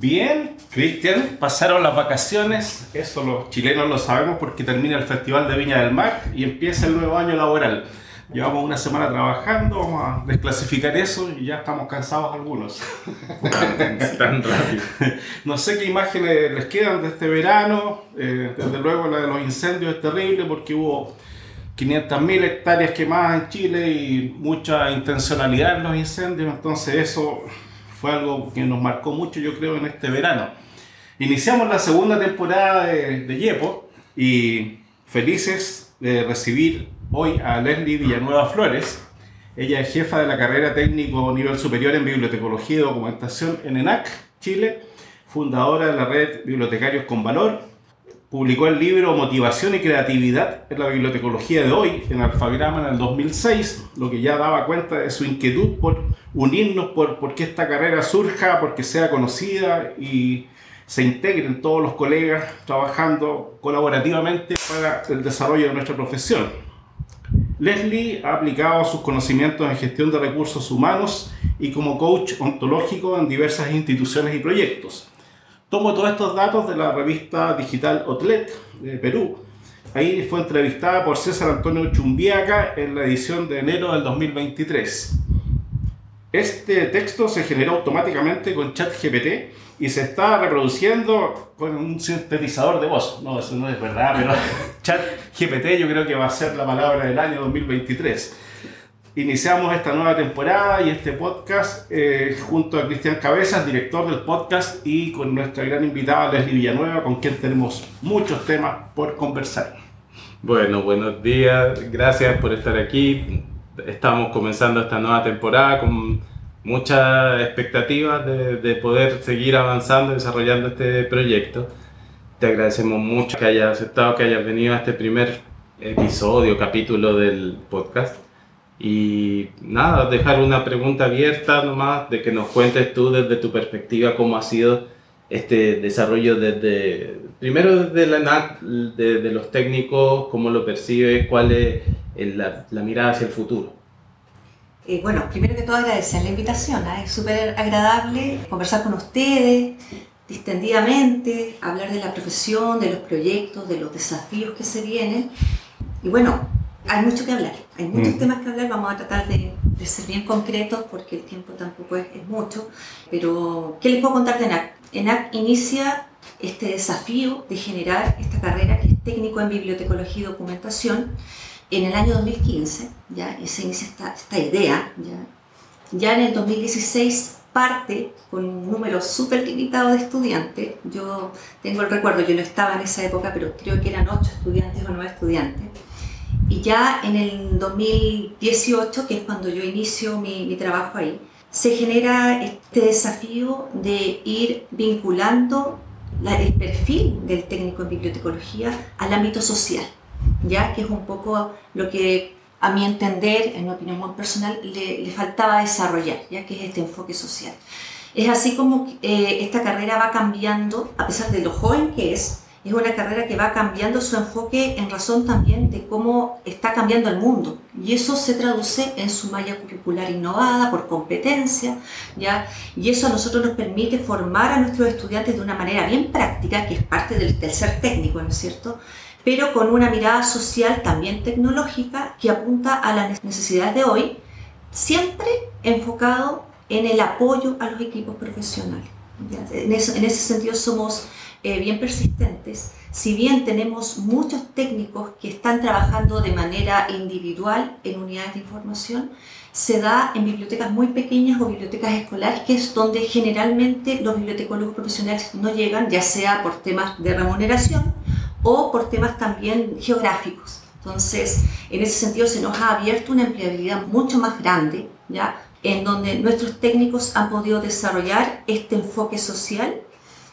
Bien, Cristian, pasaron las vacaciones, eso los chilenos lo sabemos porque termina el Festival de Viña del Mar y empieza el nuevo año laboral. Llevamos una semana trabajando, vamos a desclasificar eso y ya estamos cansados algunos. Tan rápido. No sé qué imágenes les quedan de este verano, eh, desde luego la de los incendios es terrible porque hubo 500.000 hectáreas quemadas en Chile y mucha intencionalidad en los incendios, entonces eso fue algo que nos marcó mucho, yo creo, en este verano. Iniciamos la segunda temporada de, de Yepo y felices de recibir hoy a Leslie Villanueva Flores. Ella es jefa de la carrera técnico nivel superior en bibliotecología y documentación en ENAC, Chile, fundadora de la red Bibliotecarios con Valor. Publicó el libro Motivación y Creatividad en la bibliotecología de hoy en Alfagrama en el 2006, lo que ya daba cuenta de su inquietud por unirnos, por, por que esta carrera surja, porque sea conocida y se integren todos los colegas trabajando colaborativamente para el desarrollo de nuestra profesión. Leslie ha aplicado sus conocimientos en gestión de recursos humanos y como coach ontológico en diversas instituciones y proyectos. Tomo todos estos datos de la revista digital Outlet de Perú. Ahí fue entrevistada por César Antonio Chumbiaca en la edición de enero del 2023. Este texto se generó automáticamente con ChatGPT y se está reproduciendo con un sintetizador de voz. No, eso no es verdad, pero ChatGPT yo creo que va a ser la palabra del año 2023 iniciamos esta nueva temporada y este podcast eh, junto a Cristian Cabezas, director del podcast, y con nuestra gran invitada Leslie Villanueva, con quien tenemos muchos temas por conversar. Bueno, buenos días, gracias por estar aquí. Estamos comenzando esta nueva temporada con muchas expectativas de, de poder seguir avanzando y desarrollando este proyecto. Te agradecemos mucho que hayas aceptado, que hayas venido a este primer episodio, capítulo del podcast. Y nada, dejar una pregunta abierta nomás, de que nos cuentes tú desde tu perspectiva cómo ha sido este desarrollo desde, primero desde la ENAC, de, de los técnicos, cómo lo percibes, cuál es la, la mirada hacia el futuro. Eh, bueno, primero que todo agradecer la invitación, ¿eh? es súper agradable conversar con ustedes distendidamente, hablar de la profesión, de los proyectos, de los desafíos que se vienen. Y bueno, hay mucho que hablar, hay muchos Mm. temas que hablar, vamos a tratar de, de ser bien concretos porque el tiempo tampoco es, es mucho, pero ¿qué les puedo contar de ENAC? ENAC inicia este desafío de generar esta carrera que es técnico en bibliotecología y documentación en el año 2015, ya, y se inicia esta, esta idea, ya. ya en el 2016 parte con un número súper limitado de estudiantes, yo tengo el recuerdo, yo no estaba en esa época, pero creo que eran 8 estudiantes o 9 estudiantes, y ya en el 2018, que es cuando yo inicio mi, mi trabajo ahí, se genera este desafío de ir vinculando la- el perfil del técnico en bibliotecología al ámbito social, ya que es un poco lo que a mi entender, en mi opinión muy personal, le, le faltaba desarrollar, ya que es este enfoque social. Es así como eh, esta carrera va cambiando, a pesar de lo joven que es, es una carrera que va cambiando su enfoque en razón también de cómo está cambiando el mundo. Y eso se traduce en su malla curricular innovada por competencia, ¿ya? Y eso a nosotros nos permite formar a nuestros estudiantes de una manera bien práctica, que es parte del, del ser técnico, ¿no es cierto? Pero con una mirada social también tecnológica que apunta a las necesidades de hoy, siempre enfocado en el apoyo a los equipos profesionales. ¿ya? En, eso- en ese sentido somos eh, bien persistentes. Si bien tenemos muchos técnicos que están trabajando de manera individual en unidades de información, se da en bibliotecas muy pequeñas o bibliotecas escolares, que es donde generalmente los bibliotecólogos profesionales no llegan, ya sea por temas de remuneración o por temas también geográficos. Entonces, en ese sentido se nos ha abierto una empleabilidad mucho más grande, ¿ya? en donde nuestros técnicos han podido desarrollar este enfoque social,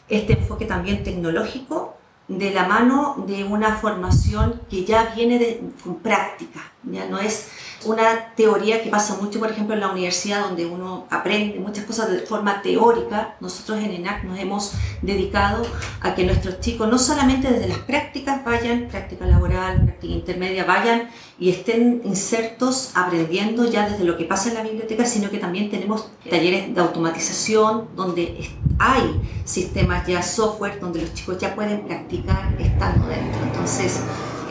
este enfoque también tecnológico, de la mano de una formación que ya viene de, con práctica, ya no es una teoría que pasa mucho, por ejemplo, en la universidad, donde uno aprende muchas cosas de forma teórica. Nosotros en ENAC nos hemos dedicado a que nuestros chicos, no solamente desde las prácticas vayan, práctica laboral, práctica intermedia, vayan y estén insertos aprendiendo ya desde lo que pasa en la biblioteca, sino que también tenemos talleres de automatización donde hay sistemas ya software donde los chicos ya pueden practicar estando dentro. Entonces,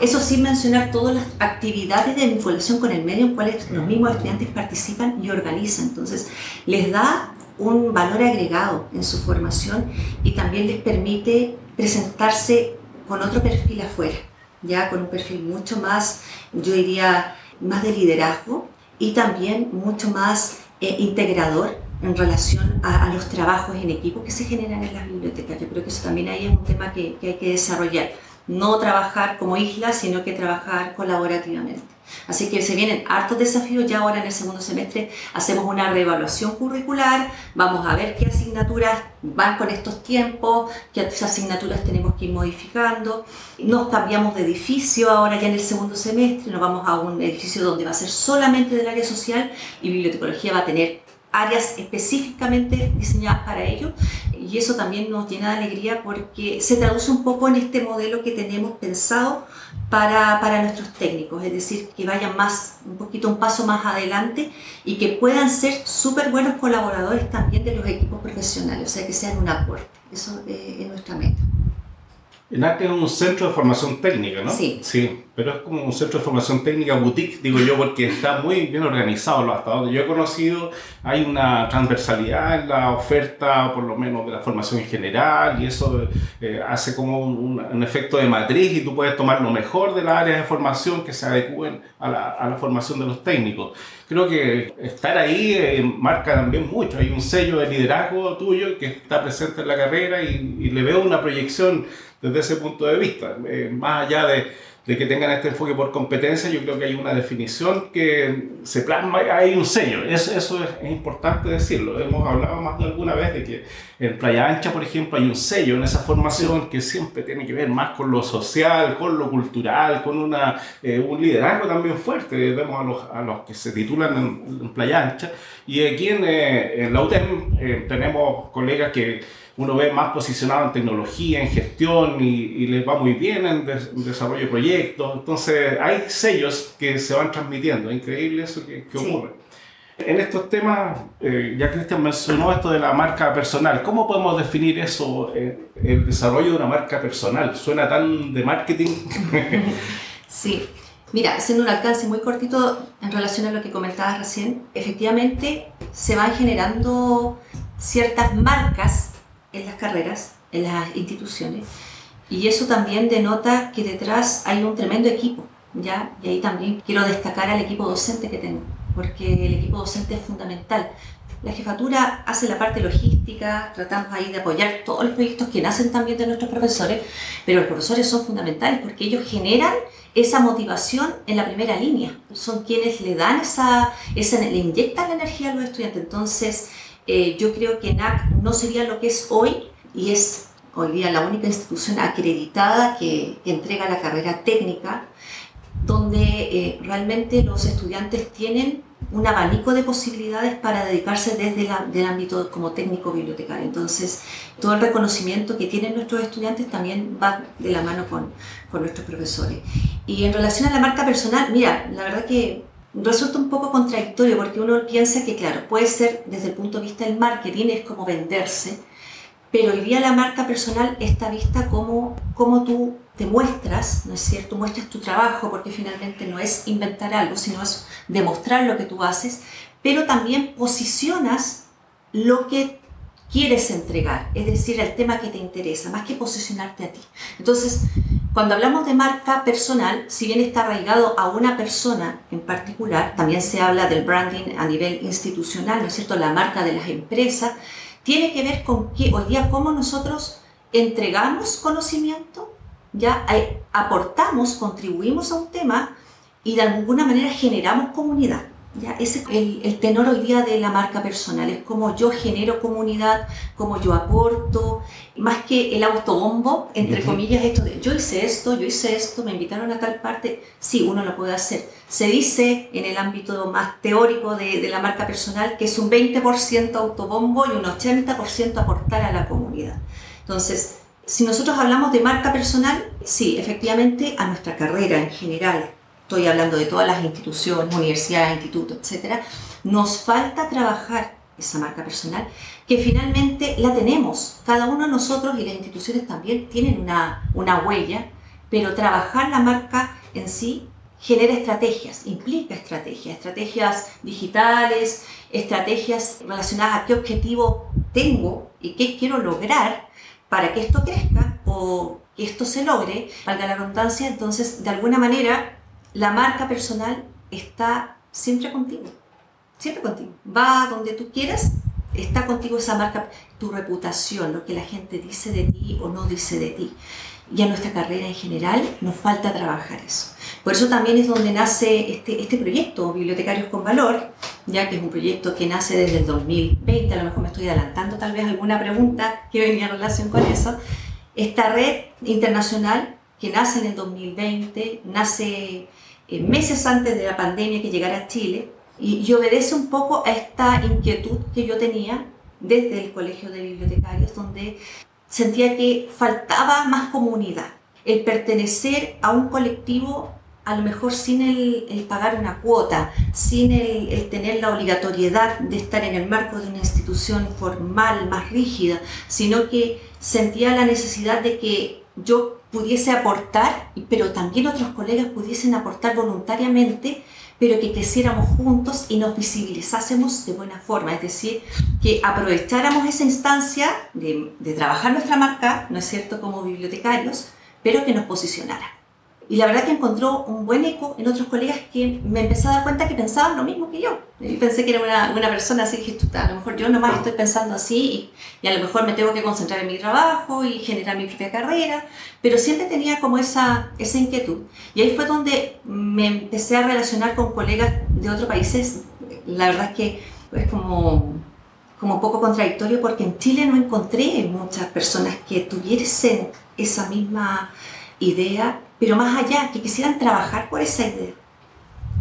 eso sin mencionar todas las actividades de vinculación con el medio en cuales los mismos estudiantes participan y organizan. Entonces, les da un valor agregado en su formación y también les permite presentarse con otro perfil afuera, ya con un perfil mucho más, yo diría, más de liderazgo y también mucho más eh, integrador en relación a, los trabajos en equipo que se generan en las bibliotecas. Yo creo que eso también ahí es un tema que, que hay que desarrollar no trabajar como isla, sino que trabajar colaborativamente. Así que se vienen hartos desafíos, ya ahora en el segundo semestre hacemos una reevaluación curricular, vamos a ver qué asignaturas van con estos tiempos, qué asignaturas tenemos que ir modificando. Nos cambiamos de edificio ahora ya en el segundo semestre, nos vamos a un edificio donde va a ser solamente del área social y bibliotecología va a tener áreas específicamente diseñadas para ello y eso también nos llena de alegría porque se traduce un poco en este modelo que tenemos pensado para, para nuestros técnicos, es decir, que vayan más, un poquito un paso más adelante y que puedan ser súper buenos colaboradores también de los equipos profesionales, o sea, que sean un aporte. Eso eh, es nuestra meta. ENAC es un centro de formación técnica, ¿no? Sí. Sí, pero es como un centro de formación técnica boutique, digo yo, porque está muy bien organizado. Hasta donde yo he conocido, hay una transversalidad en la oferta, por lo menos de la formación en general, y eso eh, hace como un, efecto de matriz y tú puedes tomar lo mejor de las áreas de formación que se adecúen a la, a la formación de los técnicos. Creo que estar ahí eh, marca también mucho. Hay un sello de liderazgo tuyo que está presente en la carrera y, y le veo una proyección desde ese punto de vista. Eh, más allá de, de, que tengan este enfoque por competencia, yo creo que hay una definición que se plasma, hay un sello, eso, eso es, importante decirlo. Hemos hablado más de alguna vez de que en Playa Ancha, por ejemplo, hay un sello en esa formación que siempre tiene que ver más con lo social, con lo cultural, con una, eh, un liderazgo también fuerte. Vemos a los, a los que se titulan en, Playa Ancha. Y aquí en, eh, en la UTEM tenemos colegas que uno ve más posicionado en tecnología, en gestión y, y les va muy bien en, desarrollo de proyectos. Entonces hay sellos que se van transmitiendo, es increíble eso que, ocurre. En estos temas, eh, ya Cristian mencionó esto de la marca personal, ¿cómo podemos definir eso, eh, el desarrollo de una marca personal? ¿Suena tan de marketing? sí, Mira, haciendo un alcance muy cortito en relación a lo que comentabas recién, efectivamente se van generando ciertas marcas en las carreras, en las instituciones. Y eso también denota que detrás hay un tremendo equipo, ¿ya? Y ahí también quiero destacar al equipo docente que tengo, porque el equipo docente es fundamental. La jefatura hace la parte logística, tratamos ahí de apoyar todos los proyectos que nacen también de nuestros profesores, pero los profesores son fundamentales porque ellos generan esa motivación en la primera línea. Son quienes le dan esa, esa le inyectan la energía a los estudiantes. Entonces, eh, yo creo que NAC no sería lo que es hoy y es hoy día la única institución acreditada que, entrega la carrera técnica, donde eh, realmente los estudiantes tienen un abanico de posibilidades para dedicarse desde el ámbito como técnico bibliotecario. Entonces, todo el reconocimiento que tienen nuestros estudiantes también va de la mano con, con nuestros profesores. Y en relación a la marca personal, mira, la verdad que resulta un poco contradictorio porque uno piensa que, claro, puede ser desde el punto de vista del marketing, es como venderse, pero hoy día la marca personal está vista como, como tú te muestras, ¿no es cierto? Muestras tu trabajo porque finalmente no es inventar algo, sino es demostrar lo que tú haces, pero también posicionas lo que quieres entregar, es decir, el tema que te interesa, más que posicionarte a ti. Entonces, cuando hablamos de marca personal, si bien está arraigado a una persona en particular, también se habla del branding a nivel institucional, ¿no es cierto? La marca de las empresas, tiene que ver con que hoy día cómo nosotros entregamos conocimiento, ya aportamos, contribuimos a un tema y de alguna manera generamos comunidad. ¿Ya? Ese es el, el, tenor hoy día de la marca personal, es como yo genero comunidad, como yo aporto, más que el autobombo, entre comillas, esto de yo hice esto, yo hice esto, me invitaron a tal parte, sí, uno lo puede hacer. Se dice en el ámbito más teórico de, de la marca personal que es un 20% autobombo y un 80% aportar a la comunidad. Entonces, si nosotros hablamos de marca personal, sí, efectivamente a nuestra carrera en general, estoy hablando de todas las instituciones, universidades, institutos, etcétera, nos falta trabajar esa marca personal, que finalmente la tenemos. Cada uno de nosotros y las instituciones también tienen una, una huella, pero trabajar la marca en sí genera estrategias, implica estrategias, estrategias digitales, estrategias relacionadas a qué objetivo tengo y qué quiero lograr para que esto crezca o que esto se logre, valga la redundancia, entonces de alguna manera la marca personal está siempre contigo, siempre contigo. Va donde tú quieras, está contigo esa marca, tu reputación, lo que la gente dice de ti o no dice de ti. Y a nuestra carrera en general nos falta trabajar eso. Por eso también es donde nace este, este proyecto, Bibliotecarios con Valor, ya que es un proyecto que nace desde el 2020, a lo mejor me estoy adelantando tal vez alguna pregunta que venía en relación con eso. Esta red internacional que nace en el 2020, nace eh, meses antes de la pandemia que llegara a Chile y, y, obedece un poco a esta inquietud que yo tenía desde el Colegio de Bibliotecarios, donde sentía que faltaba más comunidad, el pertenecer a un colectivo a lo mejor sin el, el pagar una cuota, sin el, el, tener la obligatoriedad de estar en el marco de una institución formal más rígida, sino que sentía la necesidad de que yo pudiese aportar, pero también otros colegas pudiesen aportar voluntariamente, pero que creciéramos juntos y nos visibilizásemos de buena forma, es decir, que aprovecháramos esa instancia de, trabajar nuestra marca, ¿no es cierto?, como bibliotecarios, pero que nos posicionara. Y la verdad que encontró un buen eco en otros colegas que me empecé a dar cuenta que pensaban lo mismo que yo. Y pensé que era una, una persona así, que a lo mejor yo nomás estoy pensando así y, y, a lo mejor me tengo que concentrar en mi trabajo y generar mi propia carrera, pero siempre tenía como esa, esa inquietud. Y ahí fue donde me empecé a relacionar con colegas de otros países. La verdad es que es como, como poco contradictorio porque en Chile no encontré muchas personas que tuviesen esa misma idea pero más allá, que quisieran trabajar por esa idea.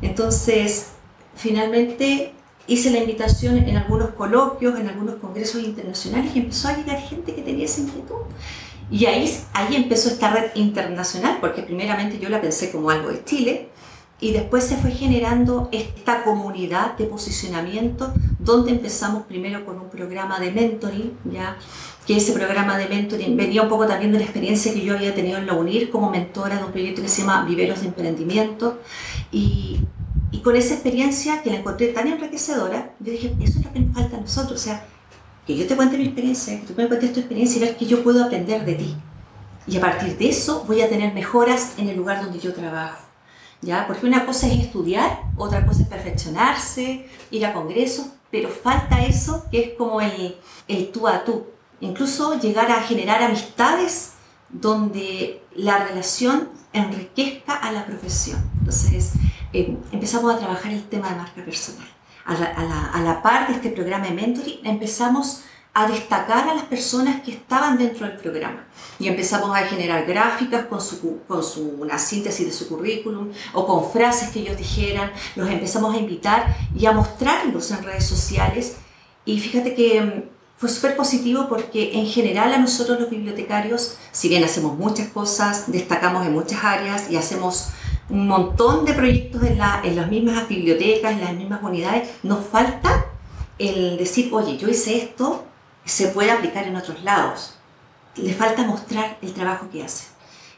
Entonces, finalmente hice la invitación en algunos coloquios, en algunos congresos internacionales y empezó a llegar gente que tenía esa inquietud. Y ahí, ahí empezó esta red internacional, porque primeramente yo la pensé como algo de Chile, y después se fue generando esta comunidad de posicionamiento, donde empezamos primero con un programa de mentoring, ya que ese programa de mentoring venía un poco también de la experiencia que yo había tenido en la UNIR como mentora de un proyecto que se llama Viveros de Emprendimiento. Y, y con esa experiencia que la encontré tan enriquecedora, yo dije, eso es lo que nos falta a nosotros, o sea, que yo te cuente mi experiencia, que tú me cuentes tu experiencia y ver que yo puedo aprender de ti. Y a partir de eso voy a tener mejoras en el lugar donde yo trabajo. ¿Ya? Porque una cosa es estudiar, otra cosa es perfeccionarse, ir a congresos, pero falta eso que es como el, el tú a tú, incluso llegar a generar amistades donde la relación enriquezca a la profesión. Entonces, eh, empezamos a trabajar el tema de marca personal. A la, a, par de este programa de mentoring, empezamos a destacar a las personas que estaban dentro del programa. Y empezamos a generar gráficas con, su, con su, una síntesis de su currículum o con frases que ellos dijeran. Los empezamos a invitar y a mostrarlos en redes sociales. Y fíjate que fue súper positivo porque en general a nosotros los bibliotecarios, si bien hacemos muchas cosas, destacamos en muchas áreas y hacemos un montón de proyectos en, la, en las mismas bibliotecas, en las mismas unidades, nos falta el decir, oye, yo hice esto, se puede aplicar en otros lados. Le falta mostrar el trabajo que hace.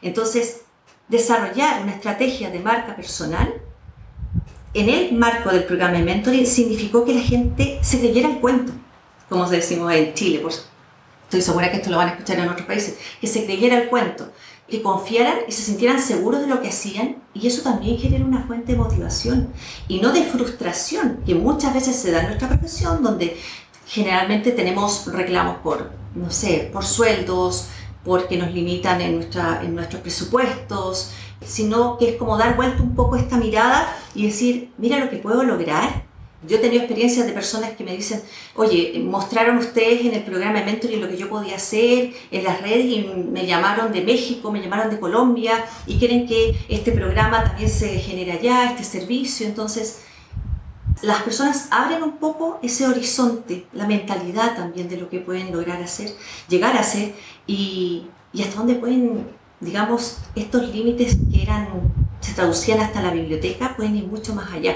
Entonces, desarrollar una estrategia de marca personal en el marco del programa de mentoring significó que la gente se creyera el cuento como decimos en Chile, pues estoy segura que esto lo van a escuchar en otros países, que se creyera el cuento, que confiaran y se sintieran seguros de lo que hacían y eso también genera una fuente de motivación y no de frustración que muchas veces se da en nuestra profesión donde generalmente tenemos reclamos por, no sé, por sueldos, porque nos limitan en, nuestra, en nuestros presupuestos, sino que es como dar vuelta un poco esta mirada y decir, mira lo que puedo lograr Yo he tenido experiencias de personas que me dicen, oye, mostraron ustedes en el programa de mentoring lo que yo podía hacer en las redes y me llamaron de México, me llamaron de Colombia y quieren que este programa también se genere allá, este servicio. Entonces, las personas abren un poco ese horizonte, la mentalidad también de lo que pueden lograr hacer, llegar a hacer y, y hasta dónde pueden, digamos, estos límites que eran, se traducían hasta la biblioteca, pueden ir mucho más allá.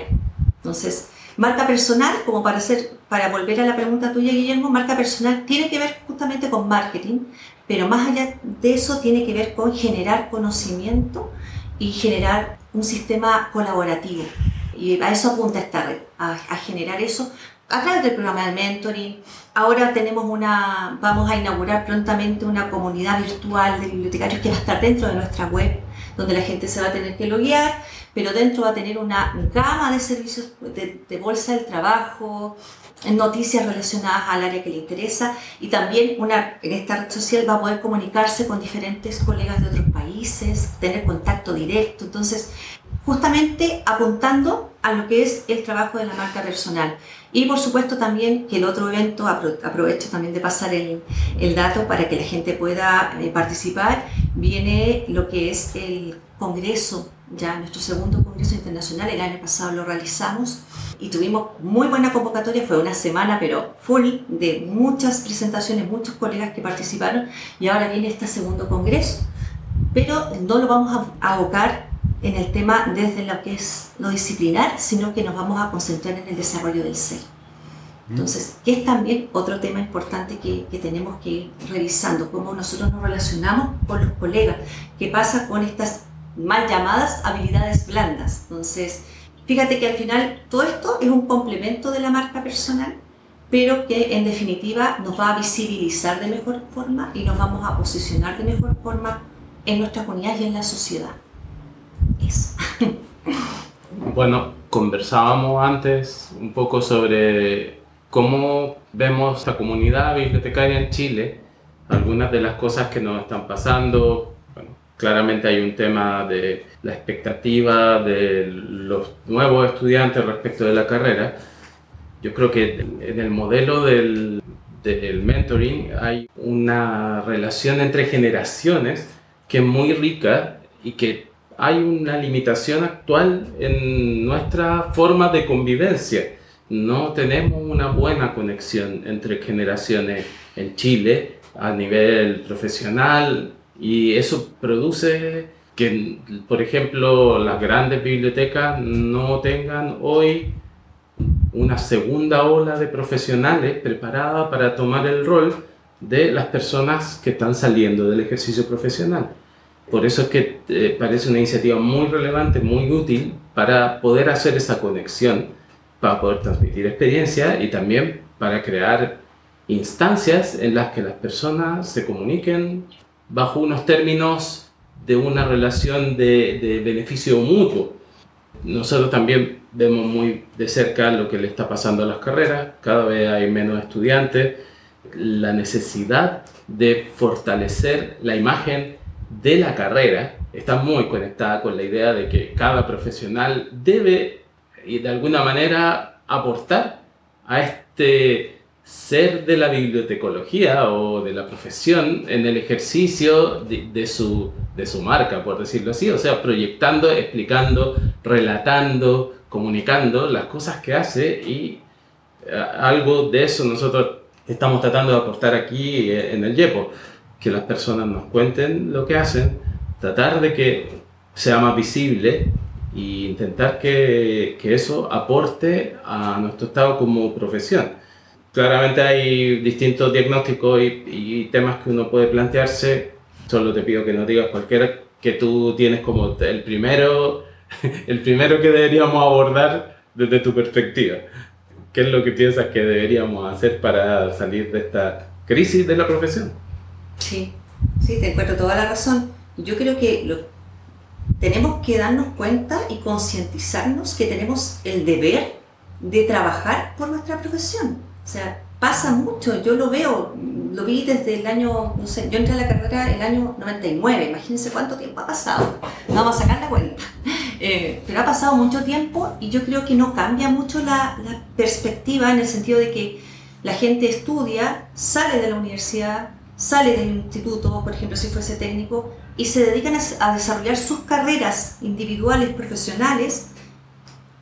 Entonces, Marca personal, como para, hacer, para volver a la pregunta tuya, Guillermo, marca personal tiene que ver justamente con marketing, pero más allá de eso tiene que ver con generar conocimiento y generar un sistema colaborativo. Y a eso apunta esta red, a, a generar eso a través del programa de mentoring. Ahora tenemos una, vamos a inaugurar prontamente una comunidad virtual de bibliotecarios que va a estar dentro de nuestra web, donde la gente se va a tener que loguear pero dentro va a tener una gama de servicios de, bolsa del trabajo, noticias relacionadas al área que le interesa y también una, en esta red social va a poder comunicarse con diferentes colegas de otros países, tener contacto directo, entonces justamente apuntando a lo que es el trabajo de la marca personal. Y por supuesto también que el otro evento, aprovecho también de pasar el, el dato para que la gente pueda eh, participar, viene lo que es el Congreso ya nuestro segundo Congreso Internacional, el año pasado lo realizamos y tuvimos muy buena convocatoria, fue una semana pero full de muchas presentaciones, muchos colegas que participaron. Y ahora viene este segundo Congreso, pero no lo vamos a abocar en el tema desde lo que es lo disciplinar, sino que nos vamos a concentrar en el desarrollo del ser. Entonces, que es también otro tema importante que, que, tenemos que ir revisando, cómo nosotros nos relacionamos con los colegas, qué pasa con estas mal llamadas habilidades blandas. Entonces, fíjate que al final todo esto es un complemento de la marca personal, pero que en definitiva nos va a visibilizar de mejor forma y nos vamos a posicionar de mejor forma en nuestra comunidad y en la sociedad. Eso. Bueno, conversábamos antes un poco sobre cómo vemos esta comunidad bibliotecaria en Chile, algunas de las cosas que nos están pasando, Claramente hay un tema de la expectativa de los nuevos estudiantes respecto de la carrera. Yo creo que en el modelo del, del mentoring hay una relación entre generaciones que es muy rica y que hay una limitación actual en nuestra forma de convivencia. No tenemos una buena conexión entre generaciones en Chile a nivel profesional, y eso produce que, por ejemplo, las grandes bibliotecas no tengan hoy una segunda ola de profesionales preparada para tomar el rol de las personas que están saliendo del ejercicio profesional. Por eso es que eh, parece una iniciativa muy relevante, muy útil para poder hacer esa conexión, para poder transmitir experiencia y también para crear instancias en las que las personas se comuniquen bajo unos términos de una relación de, beneficio mutuo. Nosotros también vemos muy de cerca lo que le está pasando a las carreras, cada vez hay menos estudiantes, la necesidad de fortalecer la imagen de la carrera está muy conectada con la idea de que cada profesional debe y de alguna manera aportar a este ser de la bibliotecología o de la profesión en el ejercicio de, su, de su marca, por decirlo así, o sea, proyectando, explicando, relatando, comunicando las cosas que hace y eh, algo de eso nosotros estamos tratando de aportar aquí eh, en el YEPO, que las personas nos cuenten lo que hacen, tratar de que sea más visible e intentar que, que eso aporte a nuestro estado como profesión claramente hay distintos diagnósticos y, temas que uno puede plantearse. Solo te pido que nos digas cualquiera que tú tienes como el primero, el primero que deberíamos abordar desde tu perspectiva. ¿Qué es lo que piensas que deberíamos hacer para salir de esta crisis de la profesión? Sí, sí, te encuentro toda la razón. Yo creo que lo, tenemos que darnos cuenta y concientizarnos que tenemos el deber de trabajar por nuestra profesión. O sea, pasa mucho, yo lo veo, lo vi desde el año, no sé, yo entré a la carrera el año 99, imagínense cuánto tiempo ha pasado, vamos a sacar la cuenta. Eh, pero ha pasado mucho tiempo y yo creo que no cambia mucho la, la perspectiva en el sentido de que la gente estudia, sale de la universidad, sale del instituto, por ejemplo, si fuese técnico, y se dedican a, desarrollar sus carreras individuales, profesionales,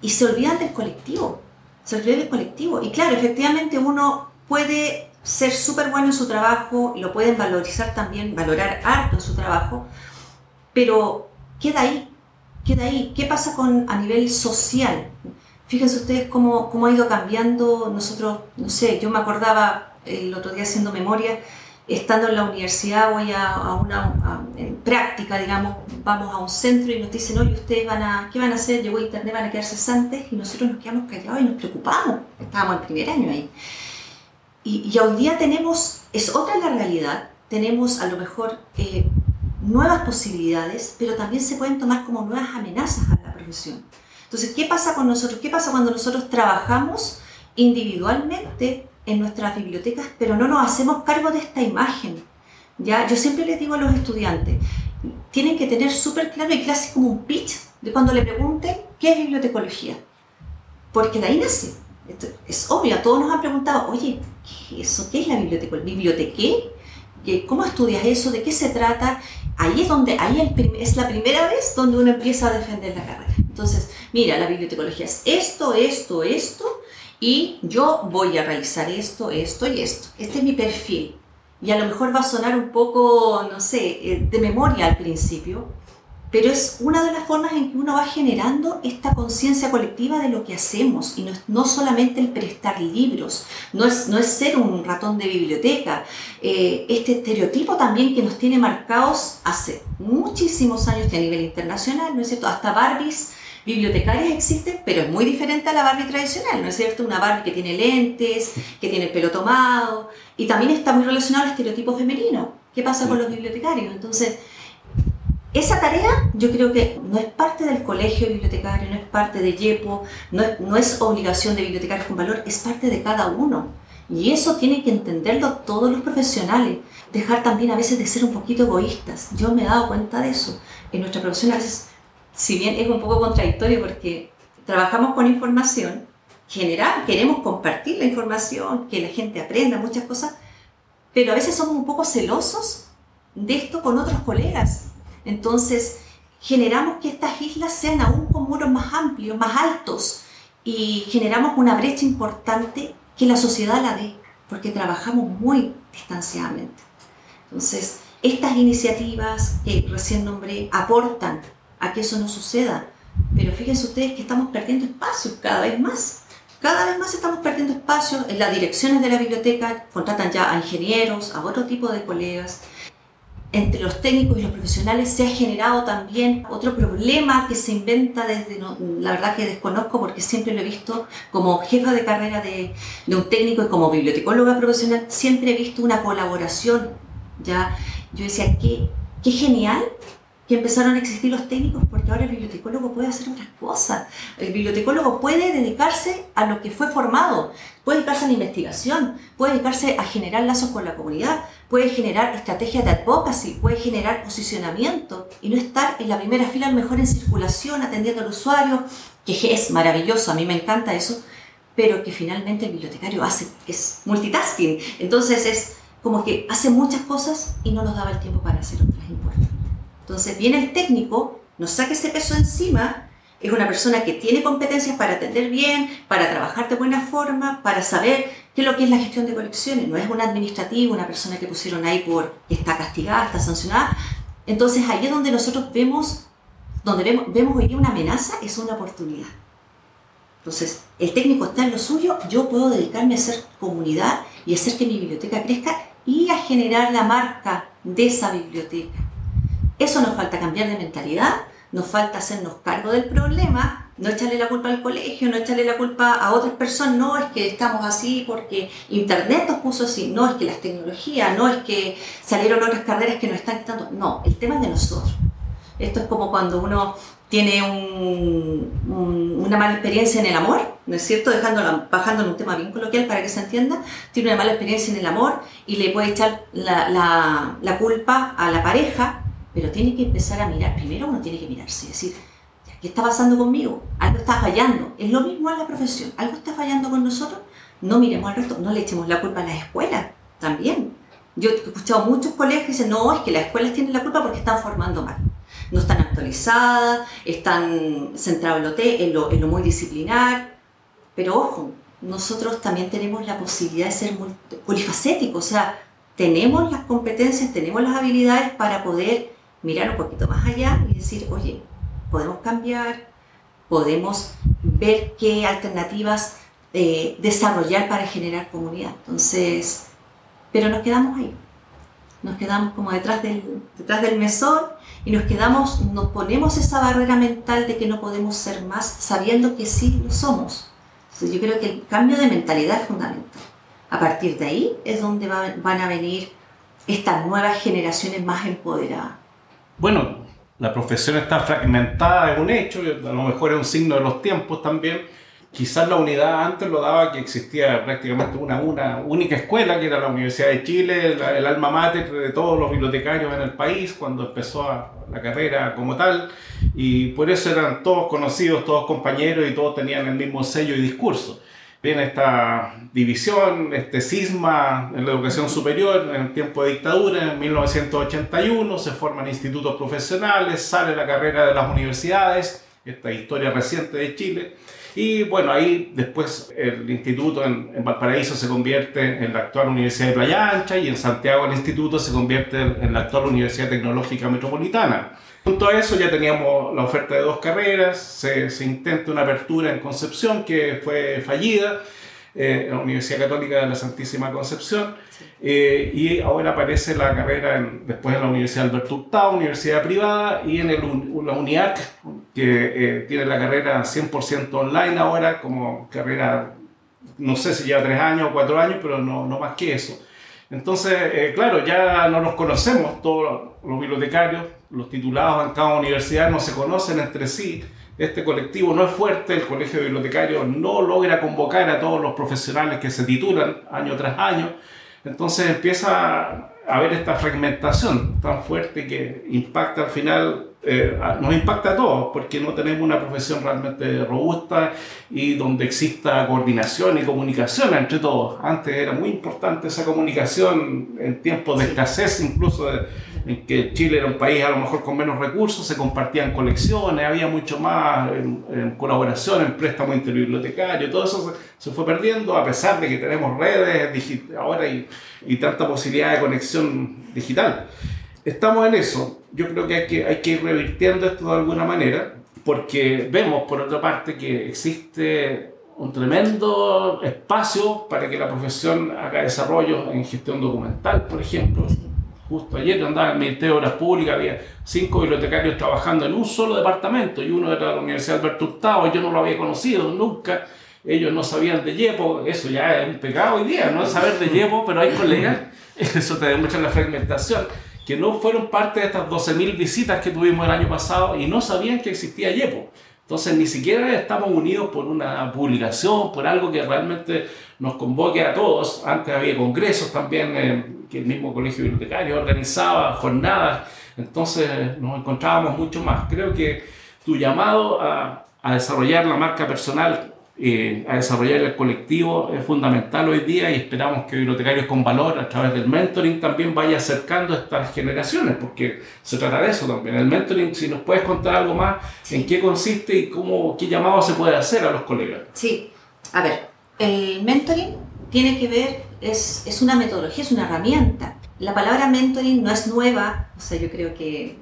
y se olvidan del colectivo, se olvidan del colectivo. Y claro, efectivamente uno puede ser súper bueno en su trabajo, lo pueden valorizar también, valorar harto su trabajo, pero queda ahí, queda ahí. ¿Qué pasa con, a nivel social? Fíjense ustedes cómo, cómo ha ido cambiando. Nosotros, no sé, yo me acordaba el otro día haciendo memoria, estando en la universidad, voy a, una en práctica, digamos, vamos a un centro y nos dicen, oye, ustedes van a, ¿qué van a hacer? Llegó internet, van a quedar cesantes y nosotros nos quedamos callados y nos preocupamos. Estábamos en primer año ahí. Y, y hoy día tenemos, es otra la realidad, tenemos a lo mejor eh, nuevas posibilidades, pero también se pueden tomar como nuevas amenazas a la profesión. Entonces, ¿qué pasa con nosotros? ¿Qué pasa cuando nosotros trabajamos individualmente en nuestras bibliotecas, pero no nos hacemos cargo de esta imagen? ¿Ya? Yo siempre les digo a los estudiantes, tienen que tener súper claro y casi como un pitch de cuando le pregunten qué es bibliotecología. Porque de ahí nace. es obvio, todos nos han preguntado, oye, ¿qué es eso? ¿Qué es la biblioteca? ¿Bibliotequé? ¿Cómo estudias eso? ¿De qué se trata? Ahí es donde, ahí es la primera vez donde uno empieza a defender la carrera. Entonces, mira, la bibliotecología es esto, esto, esto, y yo voy a realizar esto, esto y esto. Este es mi perfil. Y a lo mejor va a sonar un poco, no sé, eh, de memoria al principio, pero es una de las formas en que uno va generando esta conciencia colectiva de lo que hacemos y no, no, solamente el prestar libros, no es, no es ser un ratón de biblioteca, eh, este estereotipo también que nos tiene marcados hace muchísimos años a nivel internacional, ¿no es cierto? Hasta Barbies bibliotecarias existen, pero es muy diferente a la Barbie tradicional, ¿no es cierto? Una Barbie que tiene lentes, que tiene el pelo tomado, y también está muy relacionado al estereotipo femenino. ¿Qué pasa con los bibliotecarios? Entonces, esa tarea yo creo que no es parte del colegio bibliotecario, no es parte de YEPO, no es, no es obligación de bibliotecarios con valor, es parte de cada uno. Y eso tiene que entenderlo todos los profesionales. Dejar también a veces de ser un poquito egoístas. Yo me he dado cuenta de eso. En nuestra profesión a veces si bien es un poco contradictorio porque trabajamos con información, general, queremos compartir la información, que la gente aprenda muchas cosas, pero a veces somos un poco celosos de esto con otros colegas. Entonces, generamos que estas islas sean aún con muros más amplios, más altos, y generamos una brecha importante que la sociedad la ve, porque trabajamos muy distanciadamente. Entonces, estas iniciativas que recién nombré aportan a que eso no suceda. Pero fíjense ustedes que estamos perdiendo espacio cada vez más. Cada vez más estamos perdiendo espacio. En las direcciones de la biblioteca contratan ya a ingenieros, a otro tipo de colegas. Entre los técnicos y los profesionales se ha generado también otro problema que se inventa desde, la verdad que desconozco porque siempre lo he visto como jefa de carrera de, un técnico y como bibliotecóloga profesional, siempre he visto una colaboración. Ya, yo decía, qué, qué genial que empezaron a existir los técnicos porque ahora el bibliotecólogo puede hacer otras cosas. El bibliotecólogo puede dedicarse a lo que fue formado, puede dedicarse a la investigación, puede dedicarse a generar lazos con la comunidad, puede generar estrategias de advocacy, puede generar posicionamiento y no estar en la primera fila, a lo mejor en circulación, atendiendo al usuario, que es maravilloso, a mí me encanta eso, pero que finalmente el bibliotecario hace, es multitasking. Entonces es como que hace muchas cosas y no nos daba el tiempo para hacer otras importantes. Entonces viene el técnico, nos saca ese peso encima, es una persona que tiene competencias para atender bien, para trabajar de buena forma, para saber qué es lo que es la gestión de colecciones. No es un administrativo, una persona que pusieron ahí por está castigada, está sancionada. Entonces ahí es donde nosotros vemos, donde vemos, vemos hoy una amenaza, es una oportunidad. Entonces, el técnico está en lo suyo, yo puedo dedicarme a hacer comunidad y hacer que mi biblioteca crezca y a generar la marca de esa biblioteca. Eso nos falta cambiar de mentalidad, nos falta hacernos cargo del problema, no echarle la culpa al colegio, no echarle la culpa a otras personas, no es que estamos así porque Internet nos puso así, no es que las tecnologías, no es que salieron otras carreras que nos están quitando, no, el tema es de nosotros. Esto es como cuando uno tiene una mala experiencia en el amor, ¿no es cierto? Dejándolo, bajando en un tema bien coloquial para que se entienda, tiene una mala experiencia en el amor y le puede echar la, la culpa a la pareja pero tiene que empezar a mirar, primero uno tiene que mirarse y decir, ¿qué está pasando conmigo? Algo está fallando. Es lo mismo en la profesión. Algo está fallando con nosotros. No miremos al resto, no le echemos la culpa a las escuelas también. Yo he escuchado muchos colegios que dicen, no, es que las escuelas tienen la culpa porque están formando mal. No están actualizadas, están centradas en lo, en lo muy disciplinar. Pero ojo, nosotros también tenemos la posibilidad de ser polifacéticos, o sea, tenemos las competencias, tenemos las habilidades para poder mirar un poquito más allá y decir, oye, podemos cambiar, podemos ver qué alternativas eh, desarrollar para generar comunidad. Entonces, pero nos quedamos ahí. Nos quedamos como detrás del, detrás del mesón y nos quedamos, nos ponemos esa barrera mental de que no podemos ser más, sabiendo que sí lo somos. Entonces, yo creo que el cambio de mentalidad es fundamental. A partir de ahí es donde van a venir estas nuevas generaciones más empoderadas. Bueno, la profesión está fragmentada, es un hecho, a lo mejor es un signo de los tiempos también. Quizás la unidad antes lo daba que existía prácticamente una, única escuela, que era la Universidad de Chile, el alma mater de todos los bibliotecarios en el país, cuando empezó la carrera como tal, y por eso eran todos conocidos, todos compañeros y todos tenían el mismo sello y discurso viene esta división, este cisma en la educación superior en el tiempo de dictadura, en 1981 se forman institutos profesionales, sale la carrera de las universidades, esta historia reciente de Chile, y bueno, ahí después el instituto en, en, Valparaíso se convierte en la actual Universidad de Playa Ancha y en Santiago el instituto se convierte en la actual Universidad Tecnológica Metropolitana. Junto a eso ya teníamos la oferta de dos carreras, se, se intenta una apertura en Concepción que fue fallida, eh, en la Universidad Católica de la Santísima Concepción, eh, y ahora aparece la carrera en, después en la Universidad Alberto Hurtado, universidad privada, y en el, la UNIAC, que eh, tiene la carrera 100% online ahora, como carrera, no sé si lleva tres años o cuatro años, pero no, no más que eso. Entonces, eh, claro, ya no nos conocemos, todos los bibliotecarios, los titulados en cada universidad no se conocen entre sí. Este colectivo no es fuerte, el colegio de bibliotecarios no logra convocar a todos los profesionales que se titulan año tras año. Entonces empieza a haber esta fragmentación tan fuerte que impacta al final eh, nos impacta a todos porque no tenemos una profesión realmente robusta y donde exista coordinación y comunicación entre todos. Antes era muy importante esa comunicación en tiempos de escasez, incluso en que Chile era un país a lo mejor con menos recursos, se compartían colecciones, había mucho más en, colaboración, en préstamo interbibliotecario, todo eso se, fue perdiendo a pesar de que tenemos redes ahora y, y tanta posibilidad de conexión digital estamos en eso. Yo creo que hay, que hay que ir revirtiendo esto de alguna manera, porque vemos, por otra parte, que existe un tremendo espacio para que la profesión haga desarrollo en gestión documental, por ejemplo. Justo ayer andaba en el Ministerio de Obras Públicas, había cinco bibliotecarios trabajando en un solo departamento y uno era la Universidad Alberto Hurtado, yo no lo había conocido nunca. Ellos no sabían de Yepo, eso ya es un pecado hoy día, no saber de Yepo, pero hay colegas, eso te demuestra la fragmentación que no fueron parte de estas 12.000 visitas que tuvimos el año pasado y no sabían que existía YEPO. Entonces ni siquiera estamos unidos por una publicación, por algo que realmente nos convoque a todos. Antes había congresos también, eh, que el mismo colegio bibliotecario organizaba jornadas, entonces nos encontrábamos mucho más. Creo que tu llamado a, a desarrollar la marca personal eh, a desarrollar el colectivo es fundamental hoy día y esperamos que Bibliotecarios con Valor a través del mentoring también vaya acercando a estas generaciones, porque se trata de eso también. El mentoring, si nos puedes contar algo más, en qué consiste y cómo, qué llamado se puede hacer a los colegas. Sí, a ver, el mentoring tiene que ver, es, es una metodología, es una herramienta. La palabra mentoring no es nueva, o sea, yo creo que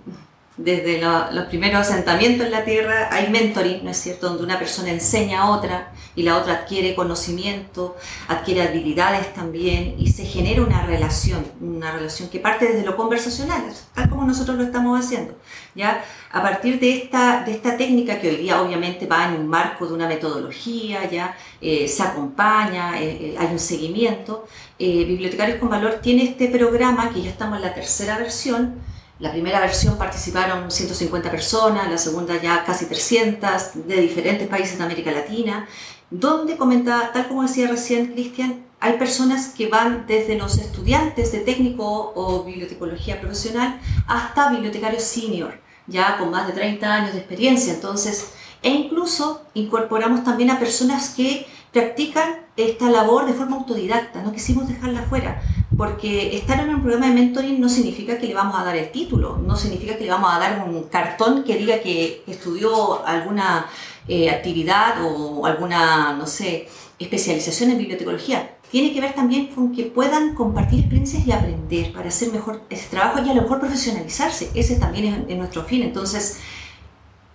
desde los primeros asentamientos en la Tierra hay mentoring, ¿no es cierto?, donde una persona enseña a otra y la otra adquiere conocimiento, adquiere habilidades también y se genera una relación, una relación que parte desde lo conversacional, tal como nosotros lo estamos haciendo. ¿ya? A partir de esta, de esta técnica que hoy día obviamente va en un marco de una metodología, ya eh, se acompaña, eh, eh, hay un seguimiento, Bibliotecarios con Valor tiene este programa que ya estamos en la tercera versión, la primera versión participaron 150 personas, la segunda ya casi 300 de diferentes países de América Latina, donde comentaba, tal como decía recién Cristian, hay personas que van desde los estudiantes de técnico o bibliotecología profesional hasta bibliotecarios senior, ya con más de 30 años de experiencia. Entonces, e incluso incorporamos también a personas que practican esta labor de forma autodidacta, no quisimos dejarla fuera, porque estar en un programa de mentoring no significa que le vamos a dar el título, no significa que le vamos a dar un cartón que diga que estudió alguna eh, actividad o alguna, no sé, especialización en bibliotecología. Tiene que ver también con que puedan compartir experiencias y aprender para hacer mejor ese trabajo y a lo mejor profesionalizarse. Ese también es nuestro fin. Entonces,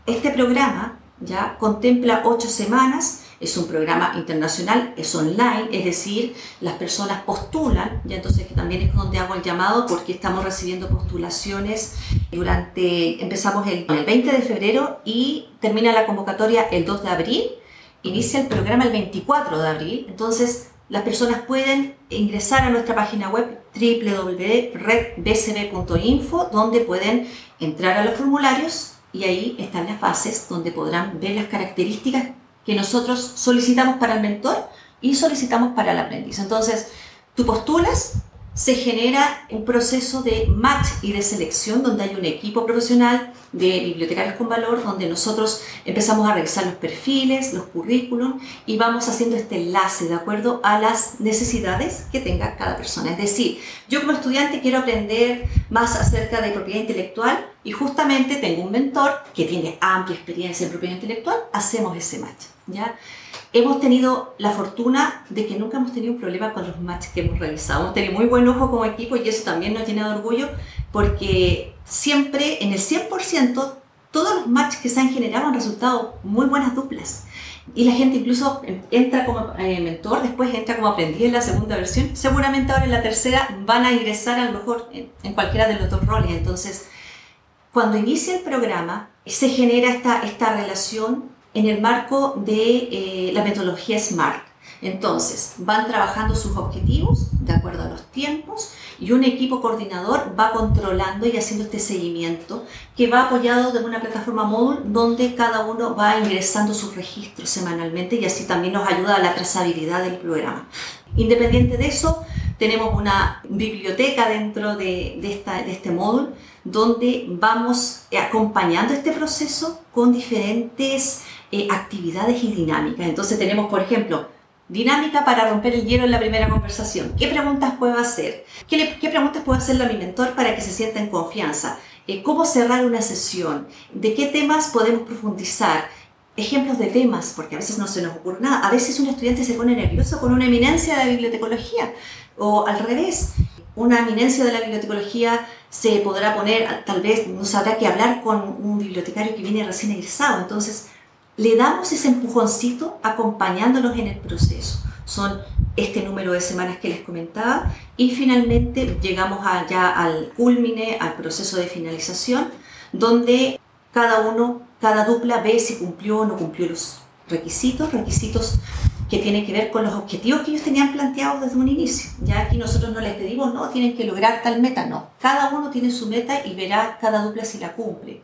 este programa ya contempla ocho semanas es un programa internacional, es online, es decir, las personas postulan, ya entonces que también es donde hago el llamado porque estamos recibiendo postulaciones durante, empezamos el, el 20 de febrero y termina la convocatoria el 2 de abril, inicia el programa el 24 de abril, entonces las personas pueden ingresar a nuestra página web www.redbcb.info donde pueden entrar a los formularios y ahí están las bases donde podrán ver las características que nosotros solicitamos para el mentor y solicitamos para el aprendiz. Entonces, tú postulas, se genera un proceso de match y de selección donde hay un equipo profesional de bibliotecarios con valor donde nosotros empezamos a revisar los perfiles, los currículum y vamos haciendo este enlace de acuerdo a las necesidades que tenga cada persona. Es decir, yo como estudiante quiero aprender más acerca de propiedad intelectual y justamente tengo un mentor que tiene amplia experiencia en propiedad intelectual, hacemos ese match. ¿Ya? Hemos tenido la fortuna de que nunca hemos tenido un problema con los matches que hemos realizado. Hemos tenido muy buen ojo como equipo y eso también nos llena de orgullo porque siempre, en el 100%, todos los matches que se han generado han resultado muy buenas duplas. Y la gente incluso entra como eh, mentor, después entra como aprendiz en la segunda versión. Seguramente ahora en la tercera van a ingresar a lo mejor en, en cualquiera de los dos roles. Entonces, cuando inicia el programa, se genera esta, esta relación en el marco de eh, la metodología SMART. Entonces, van trabajando sus objetivos de acuerdo a los tiempos y un equipo coordinador va controlando y haciendo este seguimiento que va apoyado de una plataforma móvil donde cada uno va ingresando sus registros semanalmente y así también nos ayuda a la trazabilidad del programa. Independiente de eso, tenemos una biblioteca dentro de, esta, de este módulo donde vamos acompañando este proceso con diferentes eh, actividades y dinámicas. Entonces tenemos, por ejemplo, dinámica para romper el hielo en la primera conversación. ¿Qué preguntas puedo hacer? ¿Qué, qué preguntas puedo hacerle a mi mentor para que se sienta en confianza? Eh, ¿Cómo cerrar una sesión? ¿De qué temas podemos profundizar? Ejemplos de temas, porque a veces no se nos ocurre nada. A veces un estudiante se pone nervioso con una eminencia de la bibliotecología o al revés. Una eminencia de la bibliotecología se podrá poner, tal vez no sabrá qué hablar con un bibliotecario que viene recién egresado. Entonces, le damos ese empujoncito acompañándolos en el proceso. Son este número de semanas que les comentaba y finalmente llegamos allá al culmine, al proceso de finalización, donde cada uno, cada dupla ve si cumplió o no cumplió los requisitos, requisitos que tienen que ver con los objetivos que ellos tenían planteados desde un inicio. Ya aquí nosotros no les pedimos, no, tienen que lograr tal meta, no. Cada uno tiene su meta y verá cada dupla si la cumple.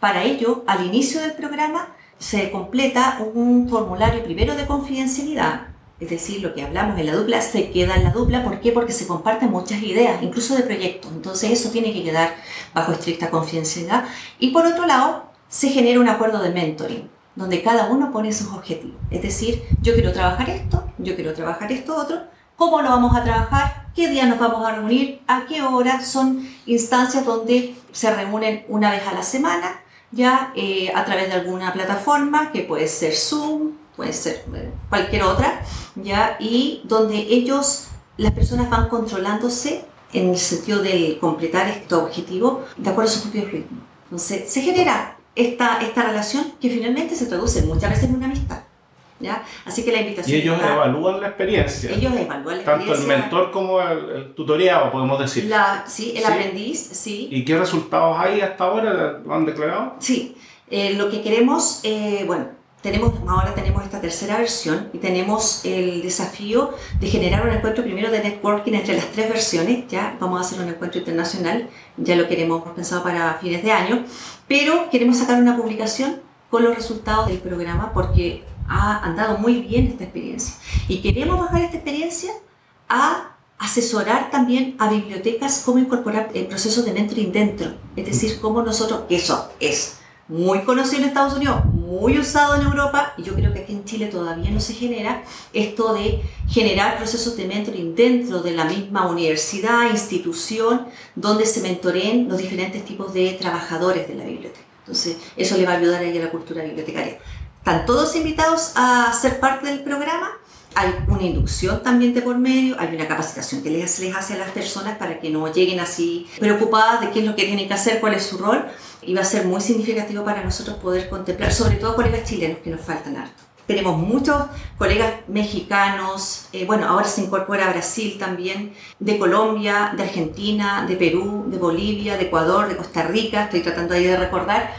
Para ello, al inicio del programa, se completa un formulario primero de confidencialidad, es decir, lo que hablamos en la dupla se queda en la dupla. ¿Por qué? Porque se comparten muchas ideas, incluso de proyectos. Entonces eso tiene que quedar bajo estricta confidencialidad. Y por otro lado, se genera un acuerdo de mentoring, donde cada uno pone sus objetivos. Es decir, yo quiero trabajar esto, yo quiero trabajar esto otro, ¿cómo lo vamos a trabajar? ¿Qué día nos vamos a reunir? ¿A qué hora? Son instancias donde se reúnen una vez a la semana ya eh, a través de alguna plataforma que puede ser Zoom, puede ser eh, cualquier otra, ya y donde ellos, las personas van controlándose en el sentido de completar este objetivo de acuerdo a sus propios ritmos. Entonces se genera esta, esta relación que finalmente se traduce muchas veces en una amistad. ¿Ya? Así que la invitación. Y ellos evalúan la experiencia. Ellos evalúan la Tanto experiencia. el mentor como el, el tutoriado, podemos decir. La, sí, el Sí. aprendiz, sí. ¿Y qué resultados hay hasta ahora? ¿Lo han declarado? Sí, eh, lo que queremos, eh, bueno, tenemos, ahora tenemos esta tercera versión y tenemos el desafío de generar un encuentro primero de networking entre las tres versiones, ya vamos a hacer un encuentro internacional, ya lo queremos pensado para fines de año, pero queremos sacar una publicación con los resultados del programa porque ha andado muy bien esta experiencia y queremos bajar esta experiencia a asesorar también a bibliotecas cómo incorporar el proceso de mentoring dentro. Es decir, cómo nosotros, eso es muy conocido en Estados Unidos, muy usado en Europa, y yo creo que aquí en Chile todavía no se genera, esto de generar procesos de mentoring dentro de la misma universidad, institución, donde se mentoreen los diferentes tipos de trabajadores de la biblioteca. Entonces, eso le va a ayudar a a la cultura bibliotecaria. Están todos invitados a ser parte del programa hay una inducción también de por medio, hay una capacitación que les, les hace a las personas para que no lleguen así preocupadas de qué es lo que tienen que hacer, cuál es su rol, va a ser muy significativo para nosotros poder contemplar, sobre todo colegas chilenos que nos faltan harto. Tenemos muchos colegas mexicanos, eh, bueno, ahora se incorpora Brasil también, de Colombia, de Argentina, de Perú, de Bolivia, de Ecuador, de Costa Rica, estoy tratando ahí de recordar,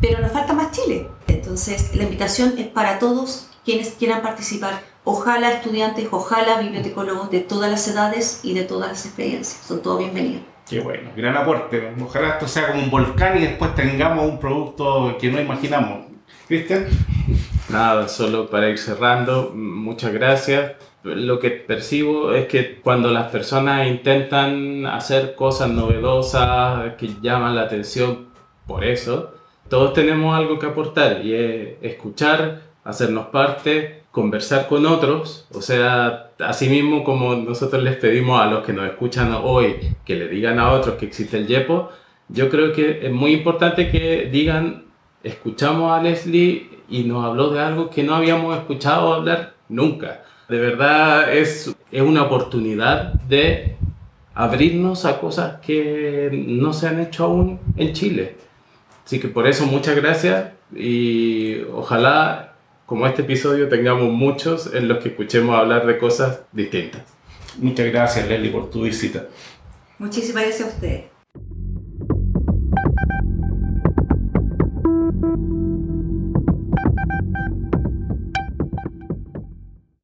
pero nos falta más Chile. Entonces, la invitación es para todos quienes quieran participar Ojalá estudiantes, ojalá bibliotecólogos de todas las edades y de todas las experiencias. Son todos bienvenidos. Qué bueno, gran aporte. Ojalá esto sea como un volcán y después tengamos un producto que no imaginamos. Cristian. Nada, solo para ir cerrando, muchas gracias. Lo que percibo es que cuando las personas intentan hacer cosas novedosas que llaman la atención por eso, todos tenemos algo que aportar y es escuchar, hacernos parte conversar con otros, o sea, así mismo como nosotros les pedimos a los que nos escuchan hoy que le digan a otros que existe el YEPO, yo creo que es muy importante que digan, escuchamos a Leslie y nos habló de algo que no habíamos escuchado hablar nunca. De verdad es, es una oportunidad de abrirnos a cosas que no se han hecho aún en Chile. Así que por eso muchas gracias y ojalá como este episodio tengamos muchos en los que escuchemos hablar de cosas distintas. Muchas gracias, Leslie, por tu visita. Muchísimas gracias a ustedes.